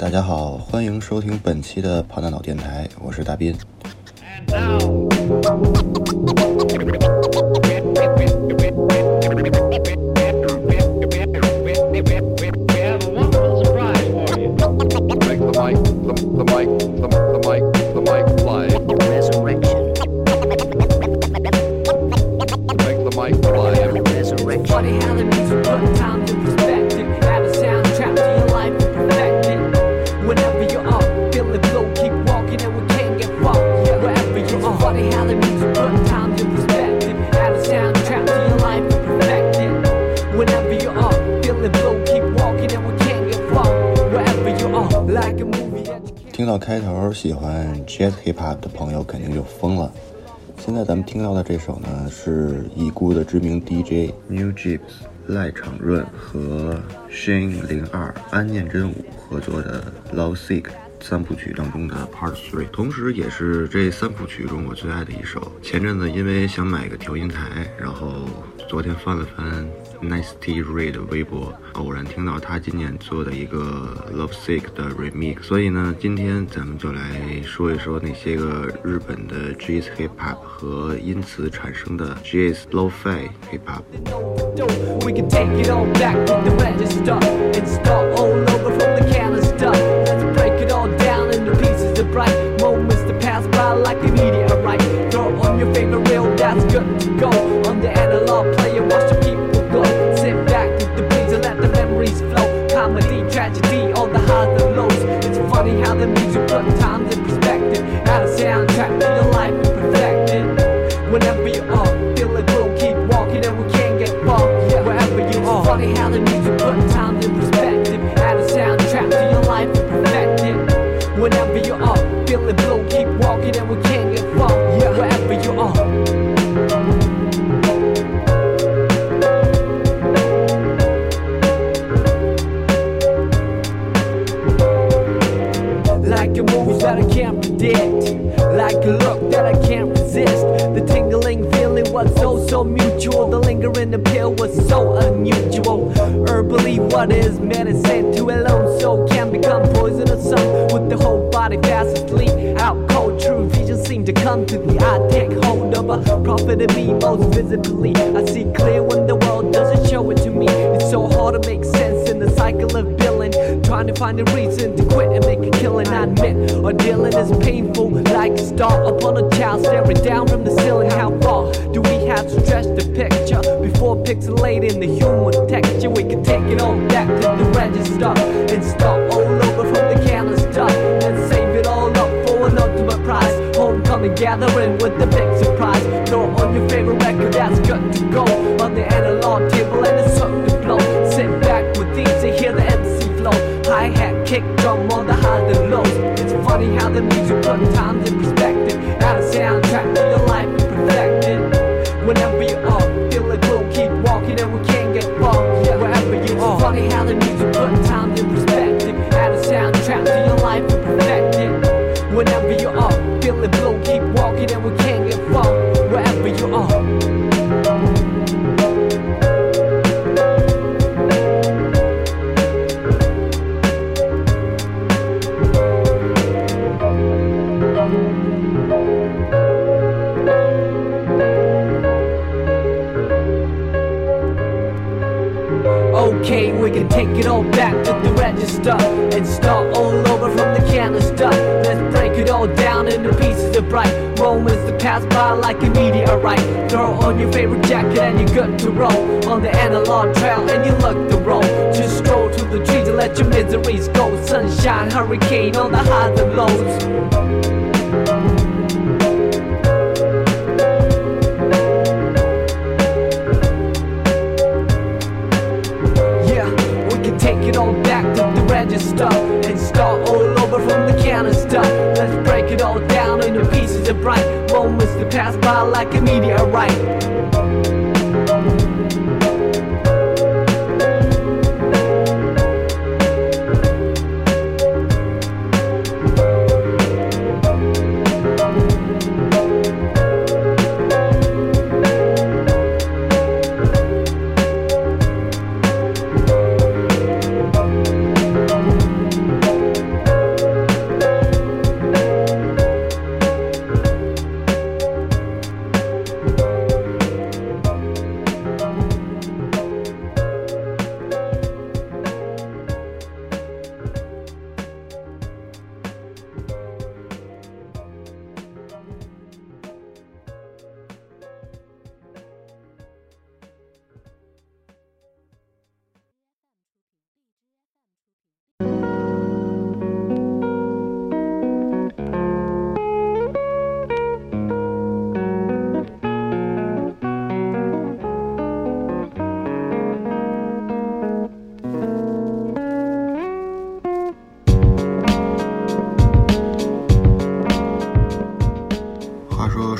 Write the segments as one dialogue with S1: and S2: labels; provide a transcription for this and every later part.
S1: 大家好，欢迎收听本期的《跑大脑电台》，我是大斌。到开头喜欢 Jazz Hip Hop 的朋友肯定就疯了。现在咱们听到的这首呢，是已故的知名 DJ New j e e p s 赖场润和 Shane 零二安念真武合作的《Love Sick》三部曲当中的 Part Three，同时也是这三部曲中我最爱的一首。前阵子因为想买个调音台，然后昨天翻了翻。Nasty Red 微博，偶然听到他今年做的一个 Love Sick 的 remix，所以呢，今天咱们就来说一说那些个日本的 Jazz Hip Hop 和因此产生的 Jazz Lo-Fi Hip Hop。
S2: moments favorite reel, that's good to go. On the analog player, watch the people. the It's funny how the music put time in perspective. Out of sound, track your life visibly. I see clear when the world doesn't show it to me. It's so hard to make sense in the cycle of billing. Trying to find a reason to quit and make a killing. I admit, or dealing is painful. Like a star upon a child staring down from the ceiling. How far do we have to stretch the picture before pixelating the human texture? We can take it all back to the register and start all over from the careless dust and save it all up for an ultimate prize. Homecoming gathering with the big surprise. Throw on your favorite record that's good to go on the analog table and it's up to blow. Sit back with these and hear the MC flow. Hi hat, kick, drum on the highs and lows. It's funny how the music put times in perspective. Out of soundtrack for your life is perfected. Whenever you are, feel like we keep walking and we can't get far. Yeah, wherever you are, it's funny how the music put times in perspective. Out of soundtrack for your life is perfected. Whenever you are, feel like we keep walking and we your miseries, gold, sunshine, hurricane, all the highs and lows.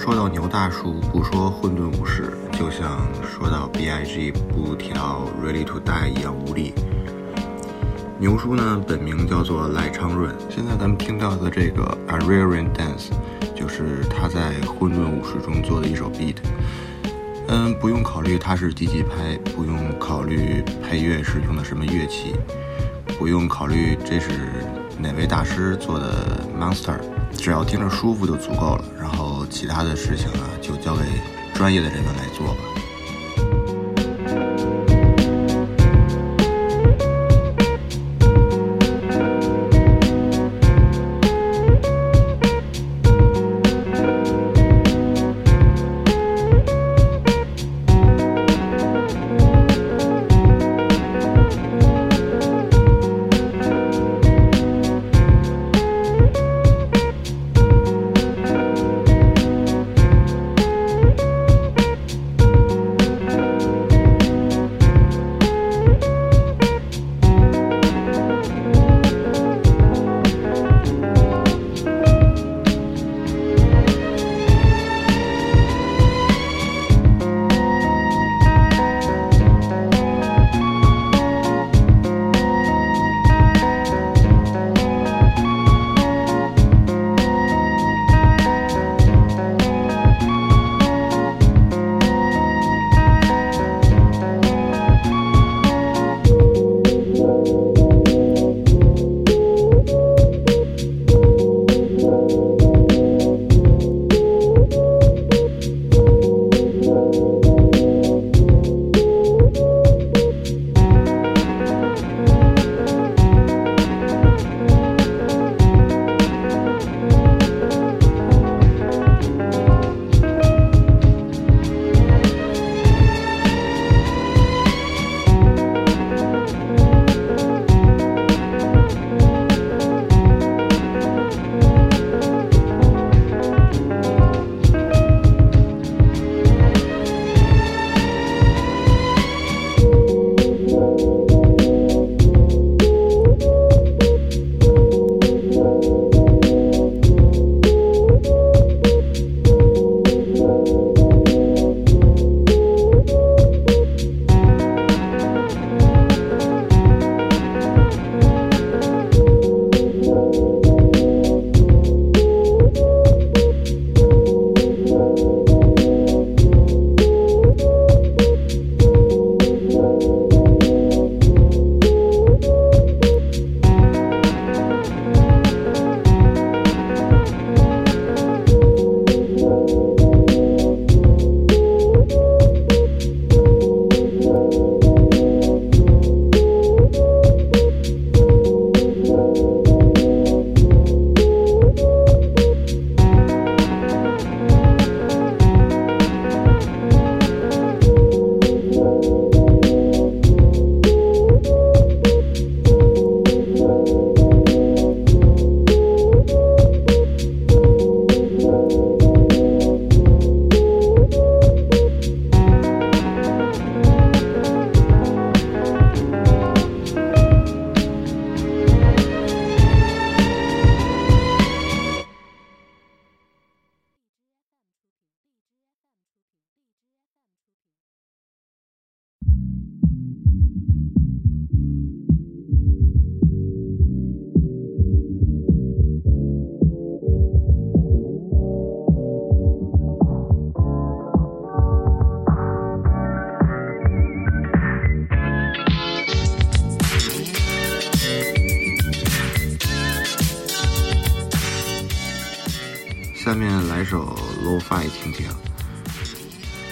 S1: 说到牛大叔，不说混沌武士，就像说到 B.I.G 不提到 Ready to Die 一样无力。牛叔呢，本名叫做赖昌润。现在咱们听到的这个 a r a r i a n Dance，就是他在混沌武士中做的一首 beat。嗯，不用考虑他是几几拍，不用考虑配乐是用的什么乐器，不用考虑这是哪位大师做的 Monster。只要听着舒服就足够了，然后其他的事情呢，就交给专业的人员来做吧。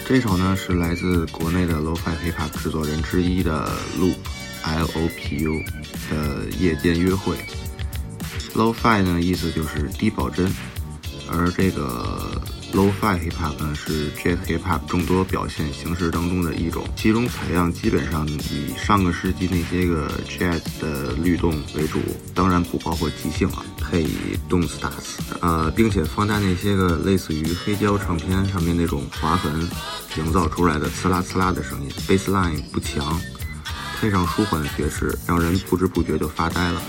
S1: 这首呢是来自国内的 lofi hip hop 制作人之一的 loop L O P U 的《夜间约会》。lofi 呢意思就是低保真，而这个。Low-fi hip-hop 呢是 jazz hip-hop 众多表现形式当中的一种，其中采样基本上以上个世纪那些个 jazz 的律动为主，当然不包括即兴啊，配以动词打词，呃，并且放大那些个类似于黑胶唱片上面那种划痕，营造出来的刺啦刺啦的声音，bass line 不强，配上舒缓的爵士，让人不知不觉就发呆了。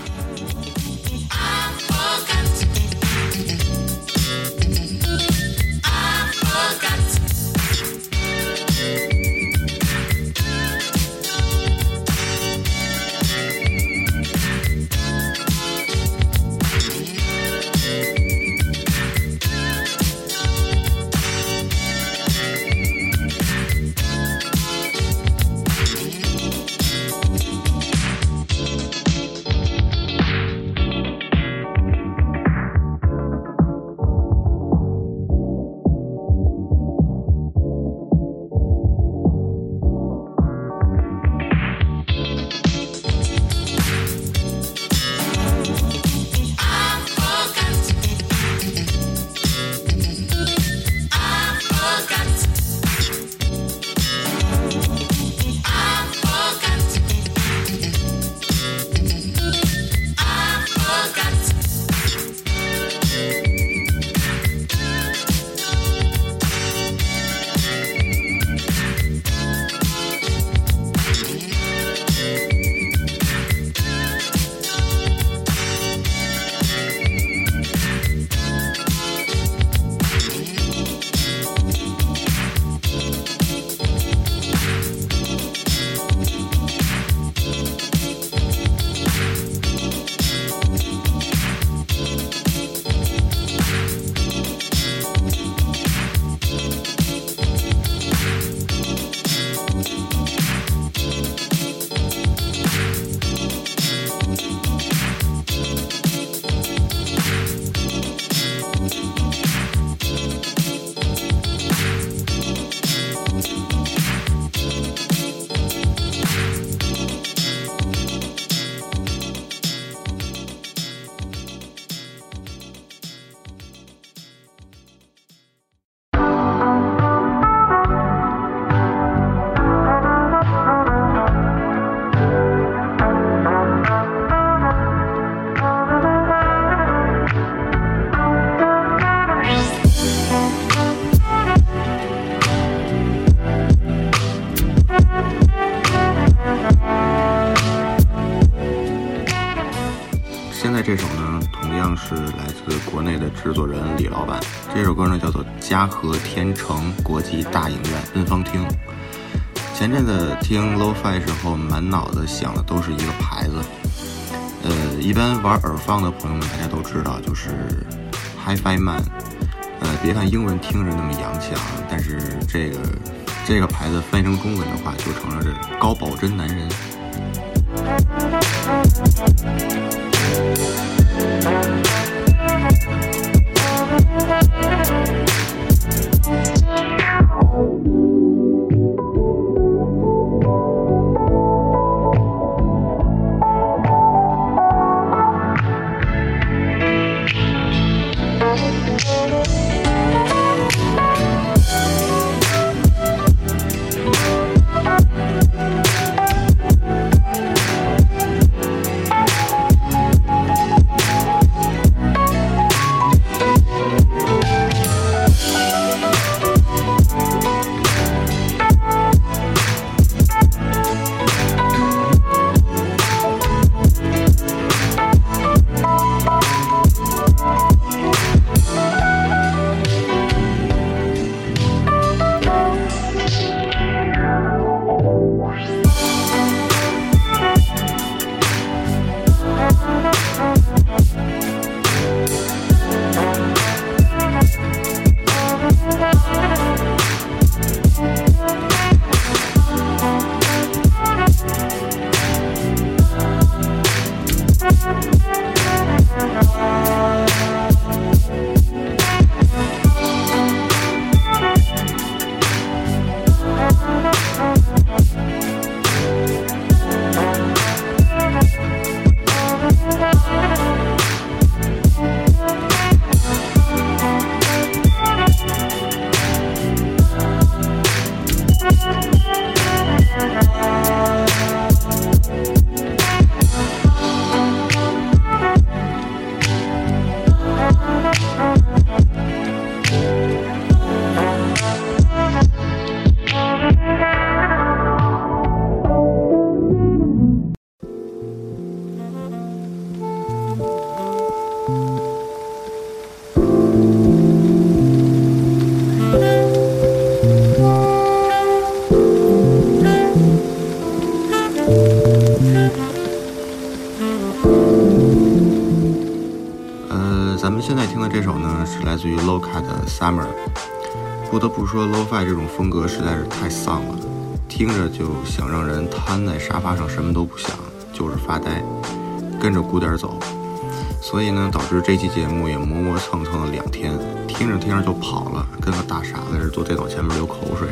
S1: 这首呢同样是来自国内的制作人李老板。这首歌呢叫做《家和天成国际大影院芬芳厅》。前阵子听 LOFI 时候，满脑子想的都是一个牌子。呃，一般玩耳放的朋友们大家都知道，就是 HiFi Man。呃，别看英文听着那么洋气啊，但是这个这个牌子翻译成中文的话，就成了这高保真男人。Thank you. 咱们现在听的这首呢，是来自于 Lo k a 的《Summer》。不得不说，Lo Fi 这种风格实在是太丧了，听着就想让人瘫在沙发上什么都不想，就是发呆，跟着鼓点走。所以呢，导致这期节目也磨磨蹭蹭了两天，听着听着就跑了，跟个大傻子似的坐电脑前面流口水。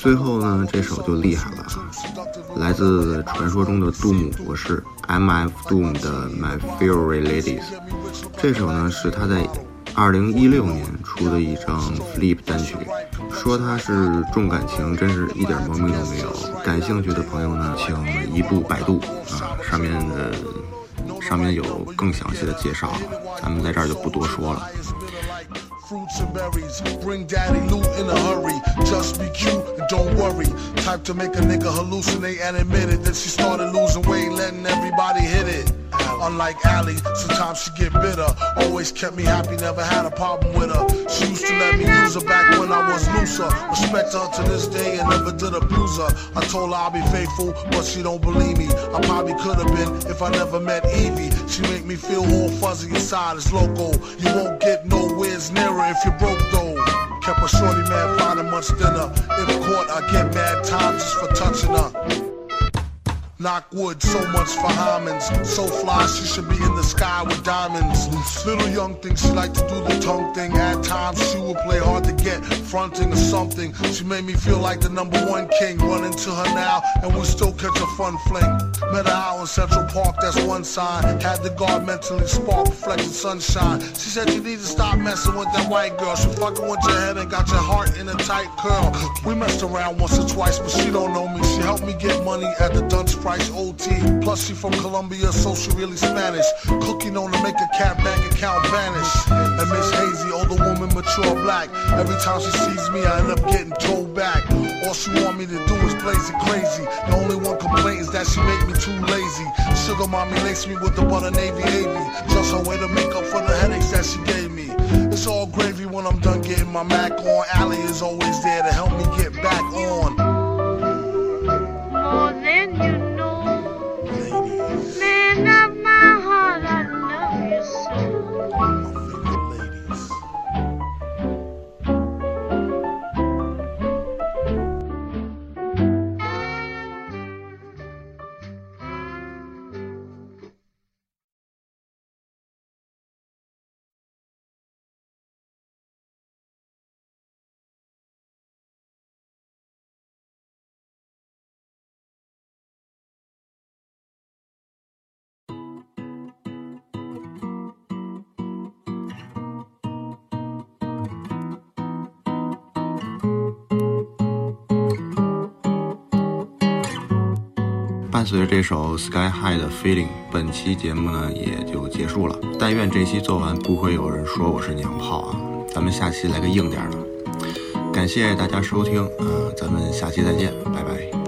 S1: 最后呢，这首就厉害了啊！来自传说中的杜姆，博士 MF Doom 的 My f u r y Ladies。这首呢是他在2016年出的一张 Flip 单曲。说他是重感情，真是一点毛病都没有。感兴趣的朋友呢，请一步百度啊，上面的上面有更详细的介绍，咱们在这就不多说了。
S3: and berries. Bring daddy loot in a hurry. Just be cute and don't worry. Type to make a nigga hallucinate and admit it. Then she started losing weight, letting everybody hit it. Unlike Allie, sometimes she get bitter. Always kept me happy, never had a problem with her. She used to let me use her back when I was looser. Respect her to this day and never did abuse her. I told her I'll be faithful, but she don't believe me. I probably could have been if I never met Evie. She make me feel all fuzzy inside, it's loco. You won't get nowhere's nearer if you broke though. Kept a shorty man finding much thinner. If caught, I get mad times just for touching her. Knock wood, so much for almonds. So fly, she should be in the sky with diamonds. Little young thing, she like to do the tongue thing. At times, she would play hard to get, fronting or something. She made me feel like the number one king. Run into her now, and we still catch a fun fling. Met her out in Central Park, that's one sign. Had the guard mentally spark, reflecting sunshine. She said you need to stop messing with that white girl. She fucking with your head and got your heart in a tight curl. We messed around once or twice, but she don't know me. She helped me get money at the Dunce price OT. Plus she from Colombia, so she really Spanish. Cooking on to make a cat bank account vanish. And Miss Hazy, older woman, mature black. Every time she sees me, I end up getting told back. All she want me to do is play it crazy. The only one complaint is that she make me too lazy. Sugar mommy lace me with the butter navy navy. Just her way to make up for the headaches that she gave me. It's all gravy when I'm done getting my Mac on. Allie is always there to help me get back on.
S1: 伴随着这首 Sky High 的 Feeling，本期节目呢也就结束了。但愿这期做完不会有人说我是娘炮啊！咱们下期来个硬点儿的。感谢大家收听啊，咱们下期再见，拜拜。